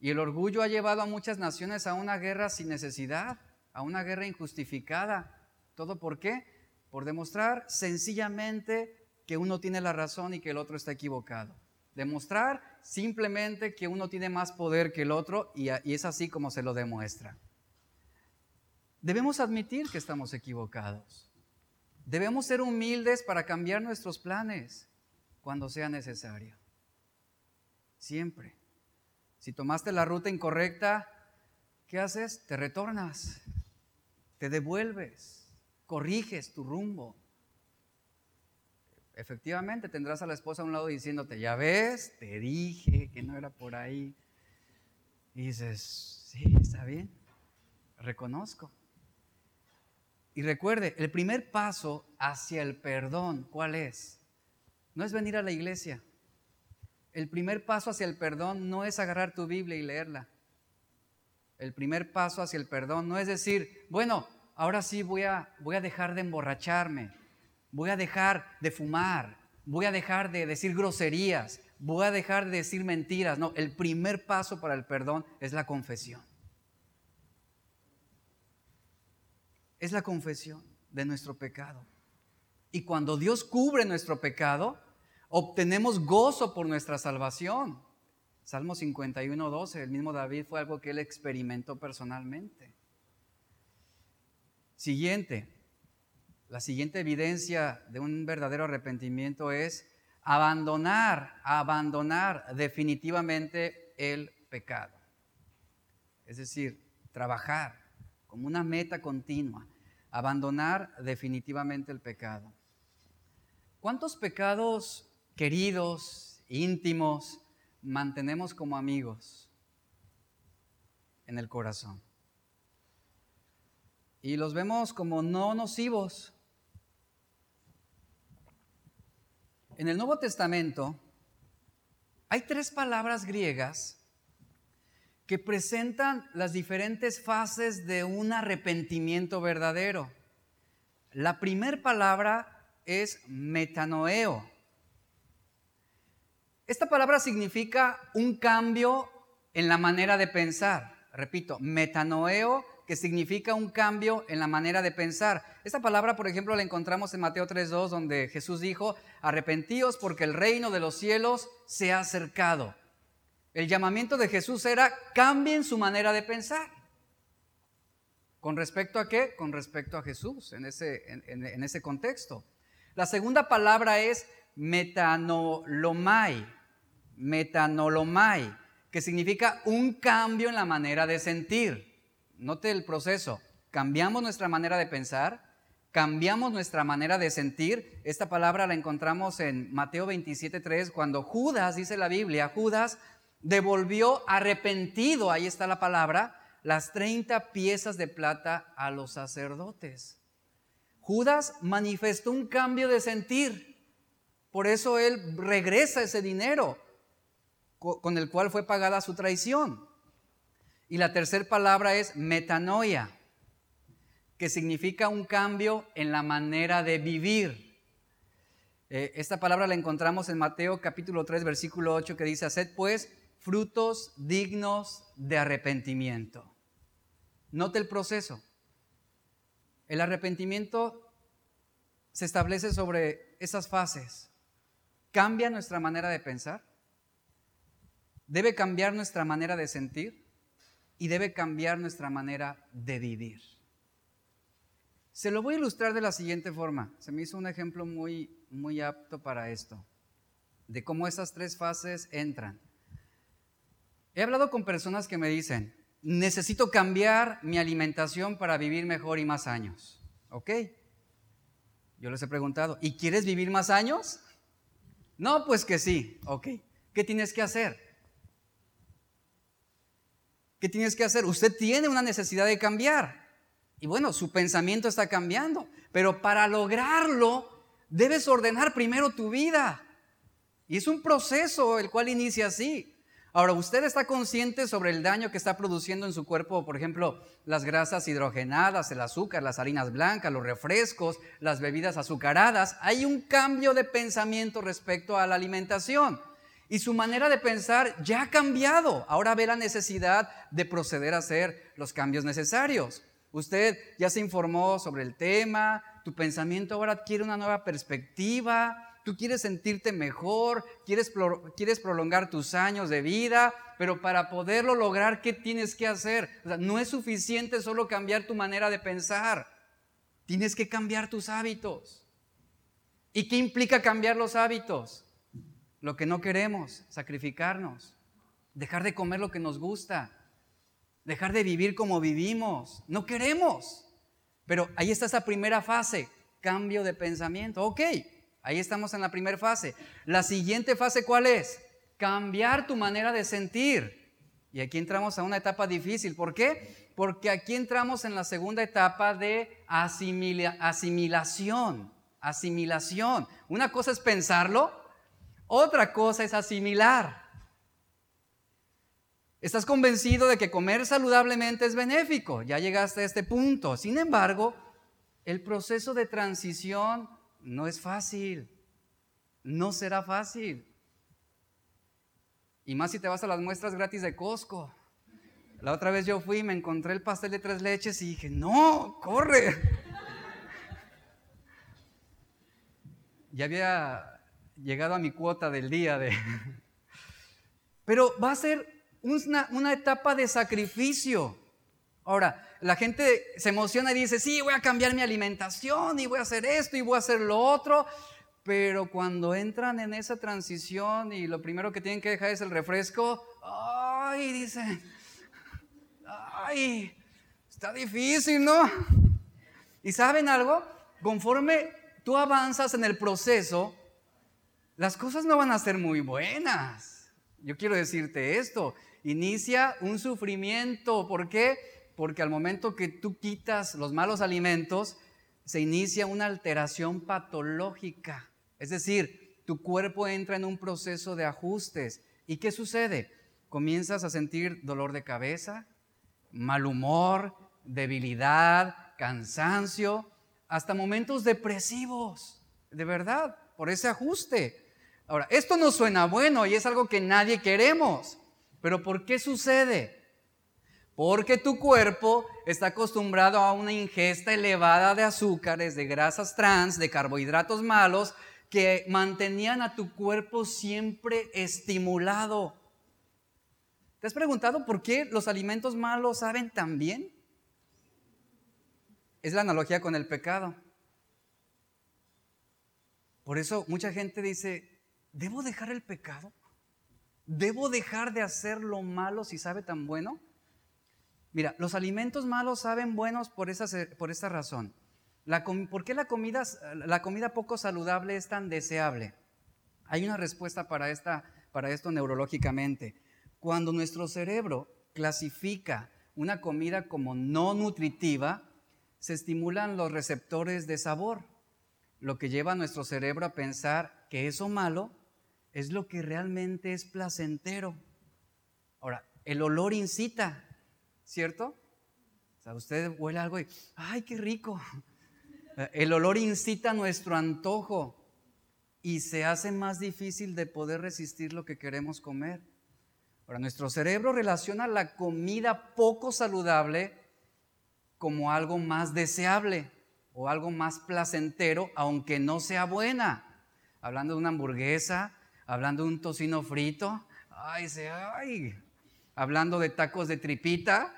Y el orgullo ha llevado a muchas naciones a una guerra sin necesidad, a una guerra injustificada. ¿Todo por qué? Por demostrar sencillamente que uno tiene la razón y que el otro está equivocado. Demostrar simplemente que uno tiene más poder que el otro y, es así como se lo demuestra. debemos admitir que estamos equivocados. Debemos ser humildes para cambiar nuestros planes cuando sea necesario. Siempre. Si tomaste la ruta incorrecta, ¿qué haces? Te retornas, te devuelves, corriges tu rumbo. Efectivamente, tendrás a la esposa a un lado diciéndote, ya ves, te dije que no era por ahí. Y dices, sí, está bien, reconozco. Y recuerde, el primer paso hacia el perdón, ¿cuál es? No es venir a la iglesia. El primer paso hacia el perdón no es agarrar tu Biblia y leerla. El primer paso hacia el perdón no es decir, bueno, ahora sí voy a, voy a dejar de emborracharme, voy a dejar de fumar, voy a dejar de decir groserías, voy a dejar de decir mentiras. No, el primer paso para el perdón es la confesión. es la confesión de nuestro pecado. Y cuando Dios cubre nuestro pecado, obtenemos gozo por nuestra salvación. Salmo 51, 12, el mismo David fue algo que él experimentó personalmente. Siguiente, la siguiente evidencia de un verdadero arrepentimiento es abandonar, abandonar definitivamente el pecado. Es decir, trabajar como una meta continua, abandonar definitivamente el pecado. ¿Cuántos pecados queridos, íntimos, mantenemos como amigos en el corazón? Y los vemos como no nocivos. En el Nuevo Testamento hay tres palabras griegas que presentan las diferentes fases de un arrepentimiento verdadero. La primera palabra es metanoeo. Esta palabra significa un cambio en la manera de pensar. Repito, metanoeo, que significa un cambio en la manera de pensar. Esta palabra, por ejemplo, la encontramos en Mateo 3.2, donde Jesús dijo, arrepentíos porque el reino de los cielos se ha acercado. El llamamiento de Jesús era cambien su manera de pensar. ¿Con respecto a qué? Con respecto a Jesús, en ese, en, ese contexto. La segunda palabra es metanolomai, metanolomai, que significa un cambio en la manera de sentir. Note el proceso. Cambiamos nuestra manera de pensar, cambiamos nuestra manera de sentir. Esta palabra la encontramos en Mateo 27.3, cuando Judas, dice la Biblia, Judas devolvió arrepentido, ahí está la palabra, las 30 piezas de plata a los sacerdotes. Judas manifestó un cambio de sentir, por eso él regresa ese dinero con el cual fue pagada su traición. Y la tercera palabra es metanoia, que significa un cambio en la manera de vivir. Eh, esta palabra la encontramos en Mateo capítulo 3, versículo 8, que dice, haced pues frutos dignos de arrepentimiento. Note el proceso. El arrepentimiento se establece sobre esas fases. Cambia nuestra manera de pensar, debe cambiar nuestra manera de sentir y debe cambiar nuestra manera de vivir. Se lo voy a ilustrar de la siguiente forma. Se me hizo un ejemplo muy, muy apto para esto, de cómo esas tres fases entran. He hablado con personas que me dicen, necesito cambiar mi alimentación para vivir mejor y más años. ¿Ok? Yo les he preguntado, ¿y quieres vivir más años? No, pues que sí. Ok. ¿Qué tienes que hacer? ¿Qué tienes que hacer? Usted tiene una necesidad de cambiar. Y bueno, su pensamiento está cambiando. Pero para lograrlo, debes ordenar primero tu vida. Y es un proceso el cual inicia así. Ahora, ¿usted está consciente sobre el daño que está produciendo en su cuerpo, por ejemplo, las grasas hidrogenadas, el azúcar, las harinas blancas, los refrescos, las bebidas azucaradas? Hay un cambio de pensamiento respecto a la alimentación. Y su manera de pensar ya ha cambiado. Ahora ve la necesidad de proceder a hacer los cambios necesarios. Usted ya se informó sobre el tema, tu pensamiento ahora adquiere una nueva perspectiva, tú quieres sentirte mejor, quieres, prolongar tus años de vida, pero para poderlo lograr, ¿qué tienes que hacer? no es suficiente solo cambiar tu manera de pensar, tienes que cambiar tus hábitos. ¿Y qué implica cambiar los hábitos? Lo que no queremos, sacrificarnos, dejar de comer lo que nos gusta, dejar de vivir como vivimos. No queremos. Pero ahí está esa primera fase, cambio de pensamiento. Ok, ahí estamos en la primera fase. La siguiente fase, ¿cuál es? Cambiar tu manera de sentir. Y aquí entramos a una etapa difícil. ¿Por qué? Porque aquí entramos en la segunda etapa de asimilación. Asimilación. Una cosa es pensarlo, otra cosa es asimilar. Estás convencido de que comer saludablemente es benéfico, ya llegaste a este punto. Sin embargo, el proceso de transición no es fácil, no será fácil. Y más si te vas a las muestras gratis de Costco. La otra vez yo fui y me encontré el pastel de tres leches y dije, no, corre. (laughs) ya había llegado a mi cuota del día de... (laughs) Pero va a ser una, etapa de sacrificio. Ahora, la gente se emociona y dice, sí, voy a cambiar mi alimentación y voy a hacer esto y voy a hacer lo otro, pero cuando entran en esa transición y lo primero que tienen que dejar es el refresco, ay, dicen, ay, está difícil, ¿no? ¿Y saben algo? Conforme tú avanzas en el proceso, las cosas no van a ser muy buenas. Yo quiero decirte esto, inicia un sufrimiento. ¿Por qué? Porque al momento que tú quitas los malos alimentos, se inicia una alteración patológica. Es decir, tu cuerpo entra en un proceso de ajustes. ¿Y qué sucede? Comienzas a sentir dolor de cabeza, mal humor, debilidad, cansancio, hasta momentos depresivos, de verdad, por ese ajuste. Ahora, esto no suena bueno y es algo que nadie queremos. Pero ¿por qué sucede? Porque tu cuerpo está acostumbrado a una ingesta elevada de azúcares, de grasas trans, de carbohidratos malos, que mantenían a tu cuerpo siempre estimulado. ¿Te has preguntado por qué los alimentos malos saben tan bien? Es la analogía con el pecado. Por eso mucha gente dice, ¿debo dejar el pecado? ¿Debo dejar de hacer lo malo si sabe tan bueno? Mira, los alimentos malos saben buenos por esa, por esta razón. ¿Por qué la comida, la comida poco saludable es tan deseable? Hay una respuesta para, esta, para esto neurológicamente. Cuando nuestro cerebro clasifica una comida como no nutritiva, se estimulan los receptores de sabor, lo que lleva a nuestro cerebro a pensar que eso malo es lo que realmente es placentero. Ahora, el olor incita, ¿cierto? O sea, usted huele algo y, ¡ay, qué rico! (laughs) El olor incita nuestro antojo y se hace más difícil de poder resistir lo que queremos comer. Ahora, nuestro cerebro relaciona la comida poco saludable como algo más deseable o algo más placentero, aunque no sea buena. Hablando de una hamburguesa, hablando de un tocino frito, ay, se, ay, hablando de tacos de tripita.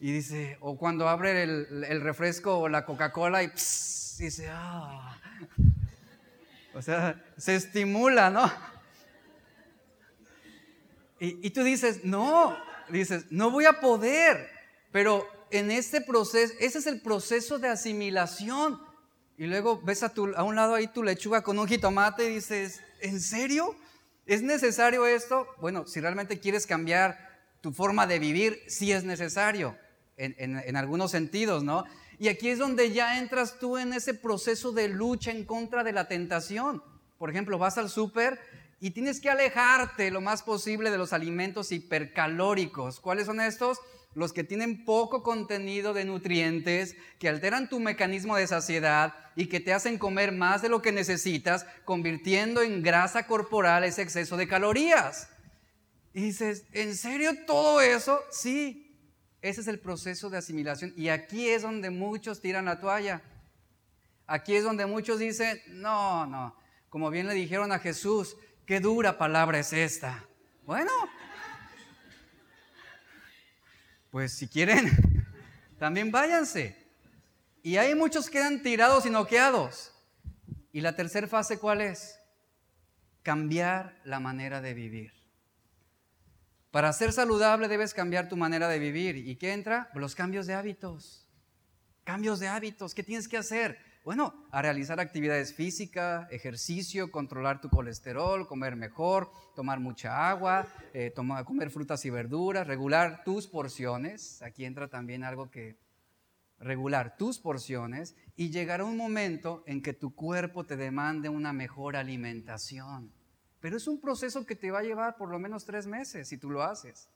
Y dice, o cuando abre el, refresco o la Coca-Cola y dice, ah. O sea, se estimula, ¿no? Y, y, tú dices, no, dices, no voy a poder. Pero en este proceso, ese es el proceso de asimilación. Y luego ves a, a un lado ahí tu lechuga con un jitomate y dices, ¿en serio? ¿Es necesario esto? Bueno, si realmente quieres cambiar tu forma de vivir, sí es necesario, en, en, algunos sentidos, ¿no? Y aquí es donde ya entras tú en ese proceso de lucha en contra de la tentación. Por ejemplo, vas al súper y tienes que alejarte lo más posible de los alimentos hipercalóricos. ¿Cuáles son estos? Los que tienen poco contenido de nutrientes, que alteran tu mecanismo de saciedad y que te hacen comer más de lo que necesitas, convirtiendo en grasa corporal ese exceso de calorías. Y dices, ¿en serio todo eso? Sí, ese es el proceso de asimilación. Y aquí es donde muchos tiran la toalla. Aquí es donde muchos dicen, no, no, como bien le dijeron a Jesús, qué dura palabra es esta. Bueno, pues si quieren, (laughs) también váyanse. Y hay muchos que quedan tirados y noqueados. ¿Y la tercera fase cuál es? Cambiar la manera de vivir. Para ser saludable debes cambiar tu manera de vivir. ¿Y qué entra? Los cambios de hábitos. Cambios de hábitos. ¿Qué tienes que hacer? Bueno, a realizar actividades físicas, ejercicio, controlar tu colesterol, comer mejor, tomar mucha agua, eh, comer frutas y verduras, regular tus porciones. Aquí entra también algo que regular tus porciones y llegar a un momento en que tu cuerpo te demande una mejor alimentación. Pero es un proceso que te va a llevar por lo menos tres meses si tú lo haces.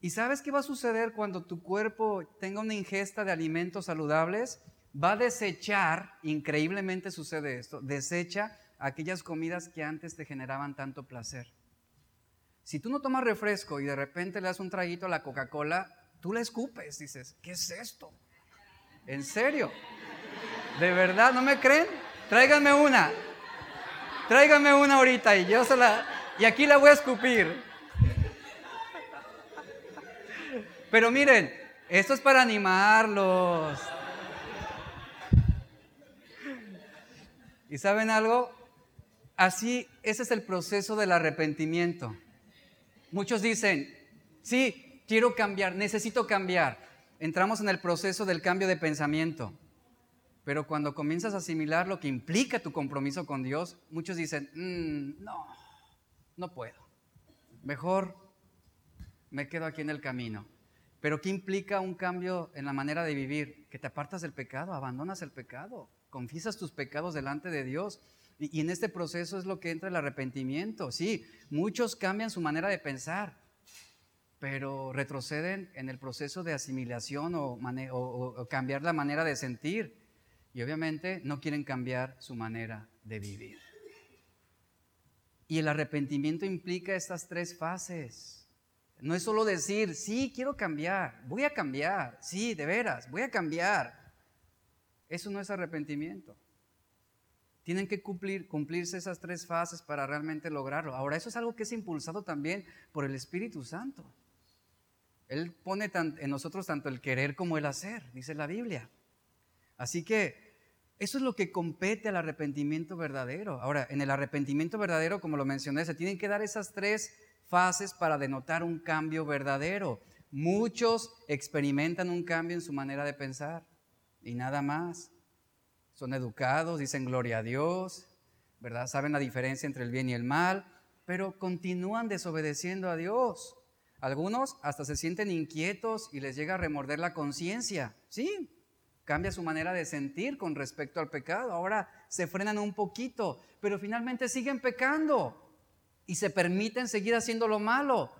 ¿Y sabes qué va a suceder cuando tu cuerpo tenga una ingesta de alimentos saludables? Va a desechar, increíblemente sucede esto, desecha aquellas comidas que antes te generaban tanto placer. Si tú no tomas refresco y de repente le das un traguito a la Coca-Cola, tú la escupes, dices, ¿qué es esto? ¿En serio? ¿De verdad? ¿No me creen? Tráiganme una. Tráiganme una ahorita y yo se la... Y aquí la voy a escupir. Pero miren, esto es para animarlos. ¿Y saben algo? Así, ese es el proceso del arrepentimiento. Muchos dicen, sí, quiero cambiar, necesito cambiar. Entramos en el proceso del cambio de pensamiento. Pero cuando comienzas a asimilar lo que implica tu compromiso con Dios, muchos dicen, mm, no, no puedo. Mejor me quedo aquí en el camino. Pero ¿qué implica un cambio en la manera de vivir? Que te apartas del pecado, abandonas el pecado, confiesas tus pecados delante de Dios. Y, en este proceso es lo que entra el arrepentimiento. Sí, muchos cambian su manera de pensar, pero retroceden en el proceso de asimilación o, cambiar la manera de sentir. Y obviamente no quieren cambiar su manera de vivir. Y el arrepentimiento implica estas tres fases. No es solo decir, sí, quiero cambiar, voy a cambiar, sí, de veras, voy a cambiar. Eso no es arrepentimiento. Tienen que cumplir, cumplirse esas tres fases para realmente lograrlo. Ahora, eso es algo que es impulsado también por el Espíritu Santo. Él pone en nosotros tanto el querer como el hacer, dice la Biblia. Así que eso es lo que compete al arrepentimiento verdadero. Ahora, en el arrepentimiento verdadero, como lo mencioné, se tienen que dar esas tres fases para denotar un cambio verdadero. Muchos experimentan un cambio en su manera de pensar y nada más. Son educados, dicen gloria a Dios, ¿verdad? Saben la diferencia entre el bien y el mal, pero continúan desobedeciendo a Dios. Algunos hasta se sienten inquietos y les llega a remorder la conciencia. Sí, cambia su manera de sentir con respecto al pecado. Ahora se frenan un poquito, pero finalmente siguen pecando y se permiten seguir haciendo lo malo.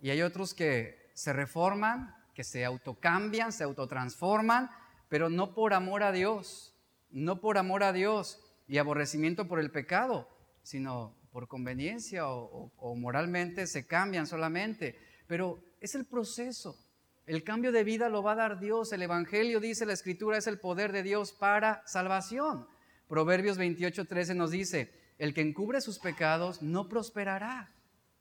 Y hay otros que se reforman, que se autocambian, se autotransforman, pero no por amor a Dios, no por amor a Dios y aborrecimiento por el pecado, sino por conveniencia o, moralmente se cambian solamente, pero es el proceso. El cambio de vida lo va a dar Dios. El Evangelio, dice la Escritura, es el poder de Dios para salvación. Proverbios 28, 13 nos dice, el que encubre sus pecados no prosperará,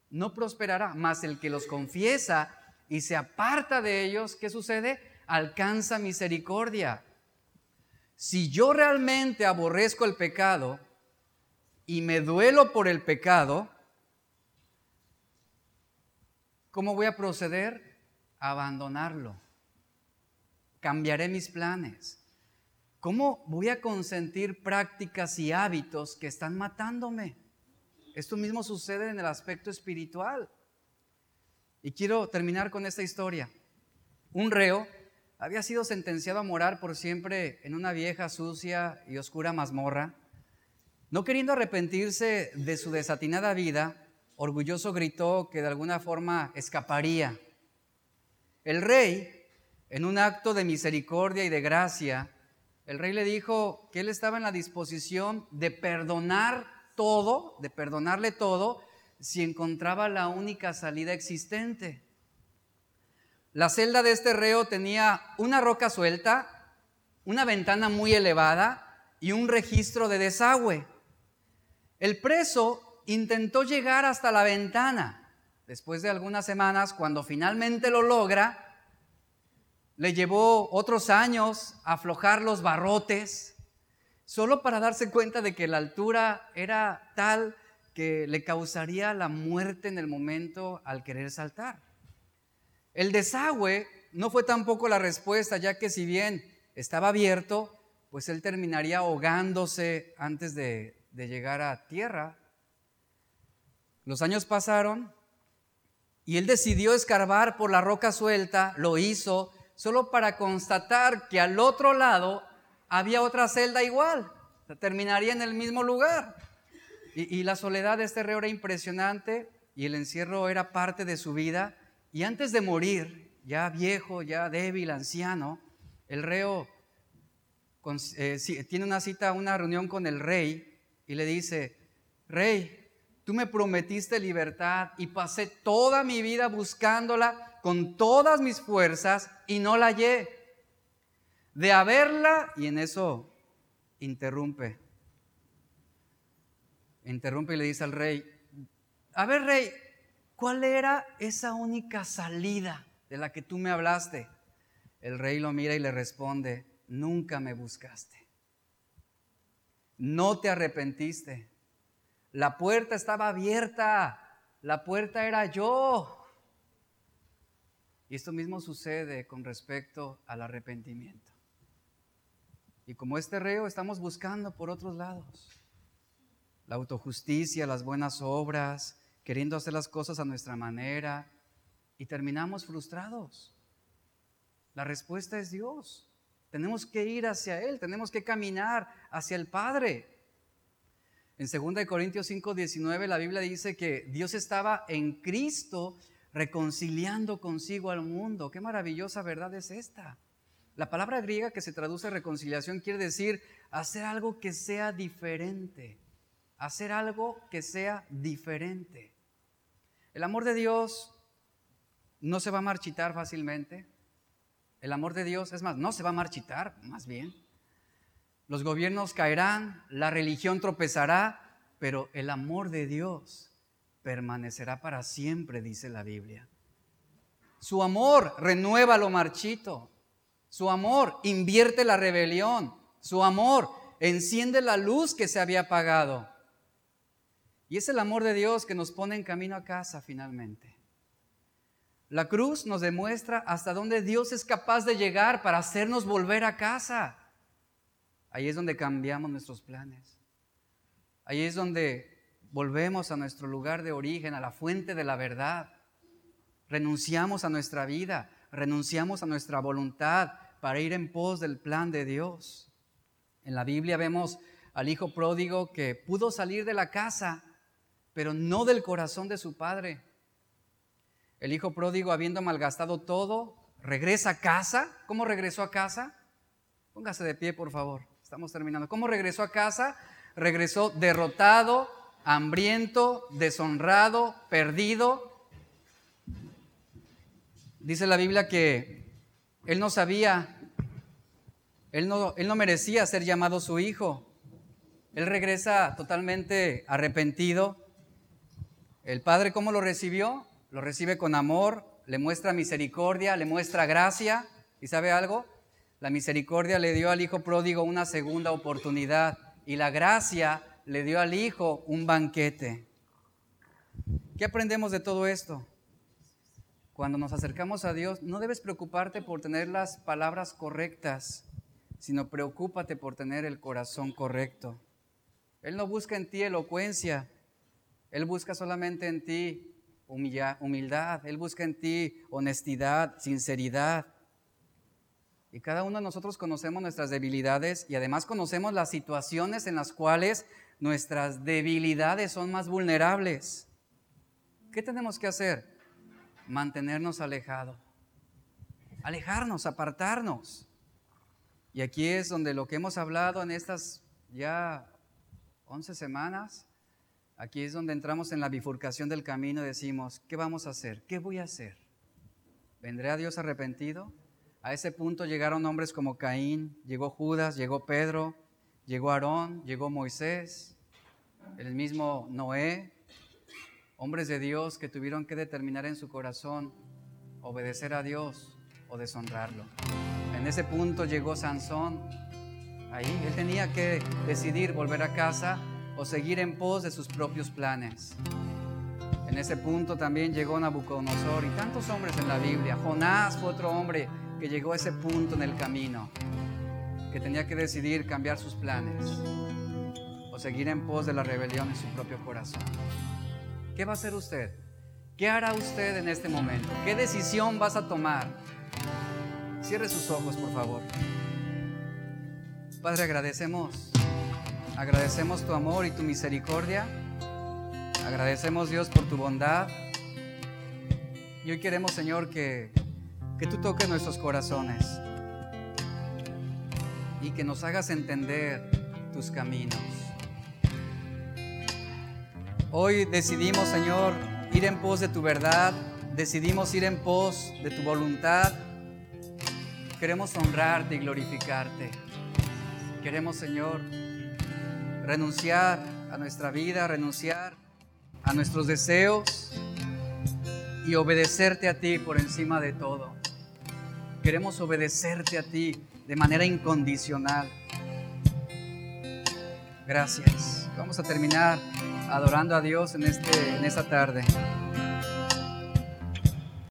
no prosperará, mas el que los confiesa y se aparta de ellos, ¿qué sucede? Alcanza misericordia. Si yo realmente aborrezco el pecado, y me duelo por el pecado, ¿cómo voy a proceder? abandonarlo. Cambiaré mis planes. ¿Cómo voy a consentir prácticas y hábitos que están matándome? Esto mismo sucede en el aspecto espiritual. Y quiero terminar con esta historia. Un reo había sido sentenciado a morar por siempre en una vieja, sucia y oscura mazmorra no queriendo arrepentirse de su desatinada vida, orgulloso gritó que de alguna forma escaparía. El rey, en un acto de misericordia y de gracia, el rey le dijo que él estaba en la disposición de perdonar todo, de perdonarle todo, si encontraba la única salida existente. La celda de este reo tenía una roca suelta una ventana muy elevada y un registro de desagüe. El preso intentó llegar hasta la ventana. Después de algunas semanas, cuando finalmente lo logra, le llevó otros años aflojar los barrotes, solo para darse cuenta de que la altura era tal que le causaría la muerte en el momento al querer saltar. El desagüe no fue tampoco la respuesta, ya que si bien estaba abierto, pues él terminaría ahogándose antes de, llegar a tierra. Los años pasaron y él decidió escarbar por la roca suelta, lo hizo, solo para constatar que al otro lado había otra celda igual, terminaría en el mismo lugar. Y, la soledad de este reo era impresionante y el encierro era parte de su vida. Y antes de morir, ya viejo, ya débil, anciano, el reo eh, tiene una cita, una reunión con el rey y le dice, rey, tú me prometiste libertad y pasé toda mi vida buscándola con todas mis fuerzas y no la hallé. De haberla, y en eso interrumpe, interrumpe y le dice al rey, a ver rey, ¿cuál era esa única salida de la que tú me hablaste? El rey lo mira y le responde, nunca me buscaste no te arrepentiste. La puerta estaba abierta, la puerta era yo. Y esto mismo sucede con respecto al arrepentimiento. Y como este reo estamos buscando por otros lados. La autojusticia, las buenas obras, queriendo hacer las cosas a nuestra manera y terminamos frustrados. La respuesta es Dios. Tenemos que ir hacia Él, tenemos que caminar hacia el Padre. En 2 Corintios 5, 19 la Biblia dice que Dios estaba en Cristo reconciliando consigo al mundo. Qué maravillosa verdad es esta. La palabra griega que se traduce reconciliación quiere decir hacer algo que sea diferente. Hacer algo que sea diferente. El amor de Dios no se va a marchitar fácilmente. El amor de Dios, es más, no se va a marchitar, más bien. Los gobiernos caerán, la religión tropezará, pero el amor de Dios permanecerá para siempre, dice la Biblia. Su amor renueva lo marchito. Su amor invierte la rebelión. Su amor enciende la luz que se había apagado. Y es el amor de Dios que nos pone en camino a casa finalmente. La cruz nos demuestra hasta dónde Dios es capaz de llegar para hacernos volver a casa. Ahí es donde cambiamos nuestros planes. Ahí es donde volvemos a nuestro lugar de origen, a la fuente de la verdad. Renunciamos a nuestra vida, renunciamos a nuestra voluntad para ir en pos del plan de Dios. En la Biblia vemos al hijo pródigo que pudo salir de la casa, pero no del corazón de su padre. El hijo pródigo, habiendo malgastado todo, regresa a casa. ¿Cómo regresó a casa? Póngase de pie, por favor. Estamos terminando. ¿Cómo regresó a casa? Regresó derrotado, hambriento, deshonrado, perdido. Dice la Biblia que él no sabía, él no, él no merecía ser llamado su hijo. Él regresa totalmente arrepentido. ¿El padre cómo lo recibió? lo recibe con amor, le muestra misericordia, le muestra gracia. ¿Y sabe algo? La misericordia le dio al hijo pródigo una segunda oportunidad y la gracia le dio al hijo un banquete. ¿Qué aprendemos de todo esto? Cuando nos acercamos a Dios, no debes preocuparte por tener las palabras correctas, sino preocúpate por tener el corazón correcto. Él no busca en ti elocuencia, Él busca solamente en ti humildad, Él busca en ti honestidad, sinceridad. Y cada uno de nosotros conocemos nuestras debilidades y además conocemos las situaciones en las cuales nuestras debilidades son más vulnerables. ¿Qué tenemos que hacer? Mantenernos alejados. Alejarnos, apartarnos. Y aquí es donde lo que hemos hablado en estas ya 11 semanas Aquí es donde entramos en la bifurcación del camino y decimos, ¿qué vamos a hacer? ¿Qué voy a hacer? ¿Vendré a Dios arrepentido? A ese punto llegaron hombres como Caín, llegó Judas, llegó Pedro, llegó Aarón, llegó Moisés, el mismo Noé, hombres de Dios que tuvieron que determinar en su corazón obedecer a Dios o deshonrarlo. En ese punto llegó Sansón, ahí él tenía que decidir volver a casa o seguir en pos de sus propios planes. En ese punto también llegó Nabucodonosor y tantos hombres en la Biblia. Jonás fue otro hombre que llegó a ese punto en el camino, que tenía que decidir cambiar sus planes o seguir en pos de la rebelión en su propio corazón. ¿Qué va a hacer usted? ¿Qué hará usted en este momento? ¿Qué decisión vas a tomar? Cierre sus ojos, por favor. Padre, agradecemos, agradecemos tu amor y tu misericordia. Agradecemos, Dios, por tu bondad. Y hoy queremos, Señor, que que tú toques nuestros corazones y que nos hagas entender tus caminos. Hoy decidimos, Señor, ir en pos de tu verdad, decidimos ir en pos de tu voluntad. Queremos honrarte y glorificarte. Queremos, Señor, renunciar a nuestra vida, renunciar a nuestros deseos y obedecerte a ti por encima de todo. Queremos obedecerte a ti de manera incondicional. Gracias. Vamos a terminar adorando a Dios en, este, en esta tarde.